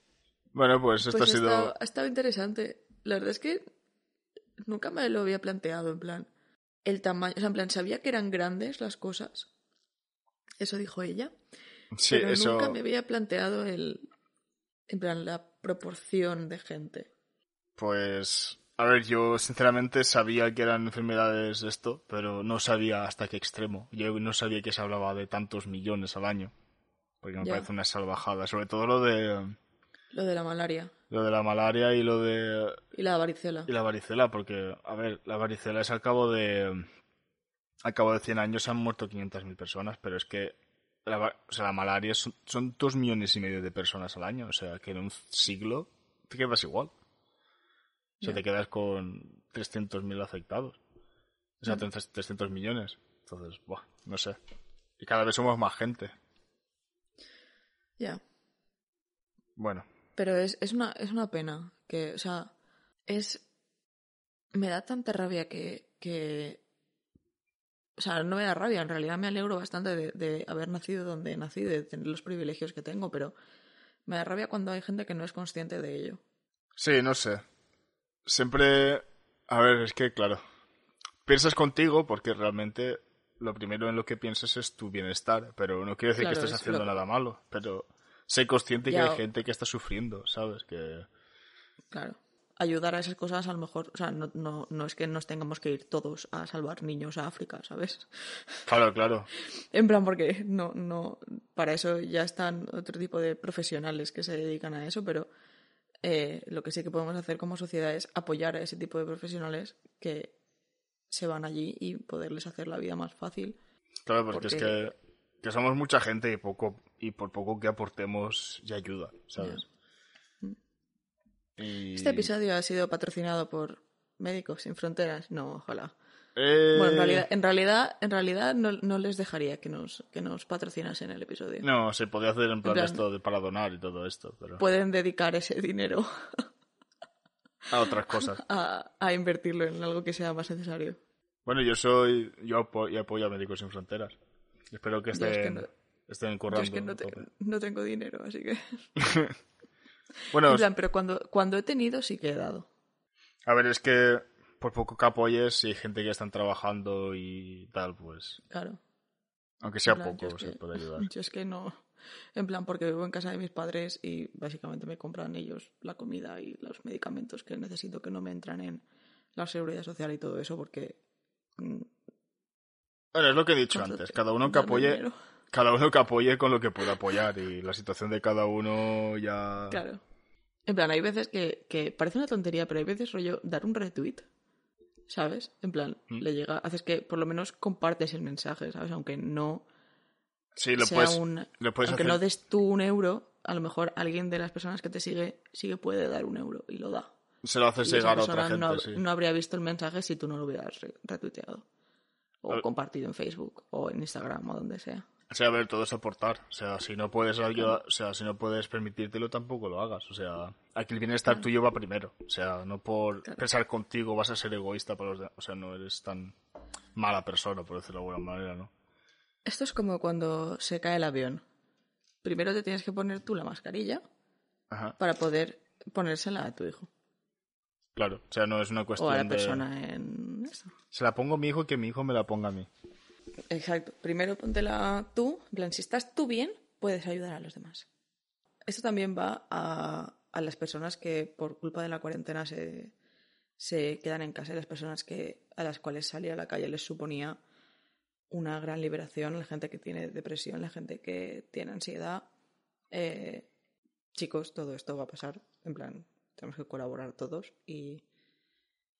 Bueno, pues esto pues ha sido... estado, ha estado interesante. La verdad es que nunca me lo había planteado, en plan, el tamaño, o sea, en plan, sabía que eran grandes las cosas. Eso dijo ella. Sí, pero eso... nunca me había planteado el, en plan, la proporción de gente. Pues, a ver, yo sinceramente sabía que eran enfermedades de esto, pero no sabía hasta qué extremo. Yo no sabía que se hablaba de tantos millones al año, porque me Ya. parece una salvajada. Sobre todo lo de Lo de la malaria lo de la malaria y lo de y la varicela. y la varicela, porque, a ver, la varicela es al cabo de al cabo de 100 años han muerto 500.000 personas, pero es que la, o sea, la malaria son, son dos millones y medio de personas al año, o sea, que en un siglo te quedas igual. Ya. te quedas con 300.000 afectados. O sea, Mm. 300 millones. Entonces, buah, no sé. Y cada vez somos más gente. Ya. Bueno, Pero es, es, una, es una pena que, o sea, es... Me da tanta rabia que, que... O sea, no me da rabia, en realidad me alegro bastante de, de haber nacido donde he nacido y de tener los privilegios que tengo, pero me da rabia cuando hay gente que no es consciente de ello. sí, no sé. Siempre, a ver, es que, claro, piensas contigo porque realmente lo primero en lo que piensas es tu bienestar, pero no quiere decir Claro, que estés es haciendo nada malo, pero sé consciente que hay gente que está sufriendo, ¿sabes? Que... Claro. Ayudar a esas cosas a lo mejor, o sea, no, no, no es que nos tengamos que ir todos a salvar niños a África, ¿sabes? Claro, claro. En plan, porque no, no, para eso ya están otro tipo de profesionales que se dedican a eso, pero eh, lo que sí que podemos hacer como sociedad es apoyar a ese tipo de profesionales que se van allí y poderles hacer la vida más fácil. Claro, porque, es que, que somos mucha gente y poco y por poco que aportemos ya ayuda, ¿sabes? Y... Este episodio ha sido patrocinado por Médicos Sin Fronteras. No, ojalá. Eh, Bueno, en realidad, en realidad, en realidad no, no les dejaría que nos, que nos patrocinasen el episodio. No, se podía hacer en plan, plan- esto de para donar y todo esto, pero Pueden dedicar ese dinero a otras cosas. a, a invertirlo en algo que sea más necesario. Bueno, yo soy yo apo- yo apoyo a Médicos Sin Fronteras. Espero que Yo es estén que no- estén Yo currando. es que no, te- no tengo dinero, así que... Bueno, En plan, pero cuando, cuando he tenido sí que he dado. a ver, es que por poco que apoyes, si hay gente que están trabajando y tal, pues Claro. aunque sea plan, poco, se que- puede ayudar. Yo es que no... En plan, porque vivo en casa de mis padres y básicamente me compran ellos la comida y los medicamentos que necesito que no me entran en la seguridad social y todo eso porque... mm, Bueno, es lo que he dicho antes. Cada uno que apoye, dinero. cada uno que apoye con lo que pueda apoyar y la situación de cada uno ya. Claro. En plan, hay veces que, que parece una tontería, pero hay veces rollo dar un retweet, ¿sabes? En plan, Mm. le llega, haces que por lo menos compartes el mensaje, ¿sabes? Aunque no Sí, lo sea puedes, un... lo puedes aunque hacer. no des tú un euro, a lo mejor alguien de las personas que te sigue sí que puede dar un euro y lo da. Se lo haces llegar a otra gente, no, sí. no habría visto el mensaje si tú no lo hubieras re- retuiteado. O compartido en Facebook o en Instagram o donde sea. O sea, a ver, todo es aportar. O sea, si no puedes ayudar, o sea, si no puedes permitírtelo, tampoco lo hagas. O sea, aquí el bienestar tuyo va primero. O sea, no por Claro. pensar contigo vas a ser egoísta para los demás. O sea, no eres tan mala persona, por decirlo de alguna manera, ¿no? Esto es como cuando se cae el avión. Primero te tienes que poner tú la mascarilla Ajá. para poder ponérsela a tu hijo Claro. O sea, no es una o cuestión a la de... persona en eso. Se la pongo a mi hijo y que mi hijo me la ponga a mí. Exacto. Primero póntela tú. En plan, si estás tú bien, puedes ayudar a los demás. Esto también va a, a las personas que por culpa de la cuarentena se, se quedan en casa y las personas que, a las cuales salir a la calle les suponía una gran liberación, la gente que tiene depresión, la gente que tiene ansiedad. Eh, chicos, todo esto va a pasar. En plan, tenemos que colaborar todos y,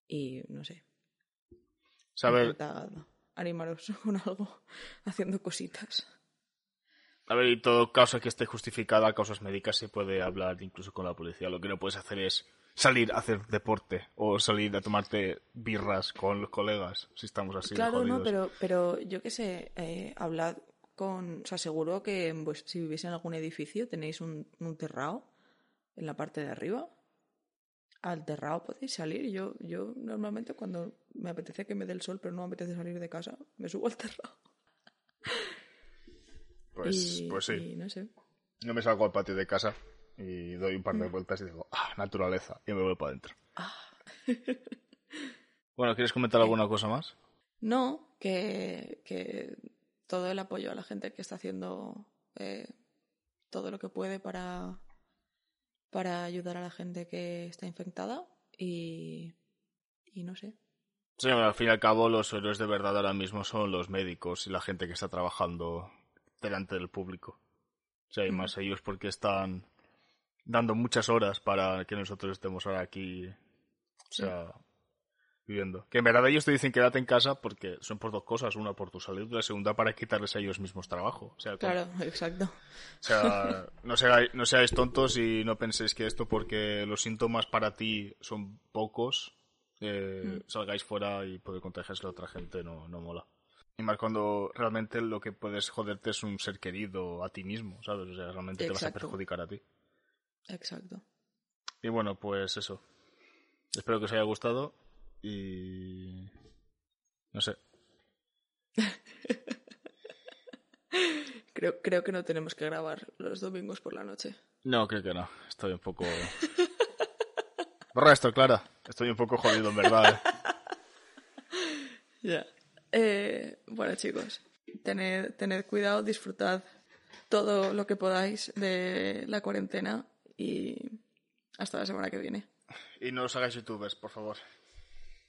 y no sé, O a animaros con algo haciendo cositas. A ver, y todo causa que esté justificada, causas médicas, se puede hablar incluso con la policía. Lo que no puedes hacer es salir a hacer deporte o salir a tomarte birras con los colegas, si estamos así. Claro, no, pero, pero yo qué sé, eh, hablad con. O sea, seguro que pues, si vivís en algún edificio tenéis un, un terrao en la parte de arriba. Al terrao podéis salir. Yo, yo normalmente cuando me apetece que me dé el sol, pero no me apetece salir de casa, me subo al terrao. Pues, Y- pues sí. y no sé. Yo me salgo al patio de casa y doy un par de vueltas y digo, ah, naturaleza, y me vuelvo para adentro. bueno, ¿quieres comentar alguna cosa más? No, que, que todo el apoyo a la gente que está haciendo eh, todo lo que puede para, para ayudar a la gente que está infectada y, y no sé. Sí, al fin y al cabo los héroes de verdad ahora mismo son los médicos y la gente que está trabajando delante del público. O sea, y más ellos porque están dando muchas horas para que nosotros estemos ahora aquí, o sea, viviendo. Que en verdad ellos te dicen quédate en casa porque son por dos cosas. Una, por tu salud, y la segunda, para quitarles a ellos mismos trabajo. O sea, con- Claro, exacto. o sea, no seáis, no seáis tontos y no penséis que esto porque los síntomas para ti son pocos, eh, salgáis fuera y poder contagiarse a otra gente no, no mola. Y más cuando realmente lo que puedes joderte es un ser querido a ti mismo, ¿sabes? O sea, realmente te vas a perjudicar a ti. Exacto. Y bueno, pues eso. Espero que os haya gustado y... No sé. Creo, creo que no tenemos que grabar los domingos por la noche. No, creo que no. Estoy un poco... Borra esto, Clara. Estoy un poco jodido, en verdad. ¿eh? Ya. Eh, bueno, chicos, tened, tened cuidado, disfrutad todo lo que podáis de la cuarentena y hasta la semana que viene. Y no os hagáis youtubers, por favor.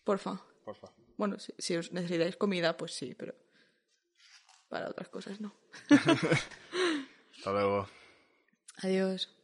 Porfa. Porfa. Bueno, si, si os necesitáis comida, pues sí, pero para otras cosas no. Hasta luego. Adiós.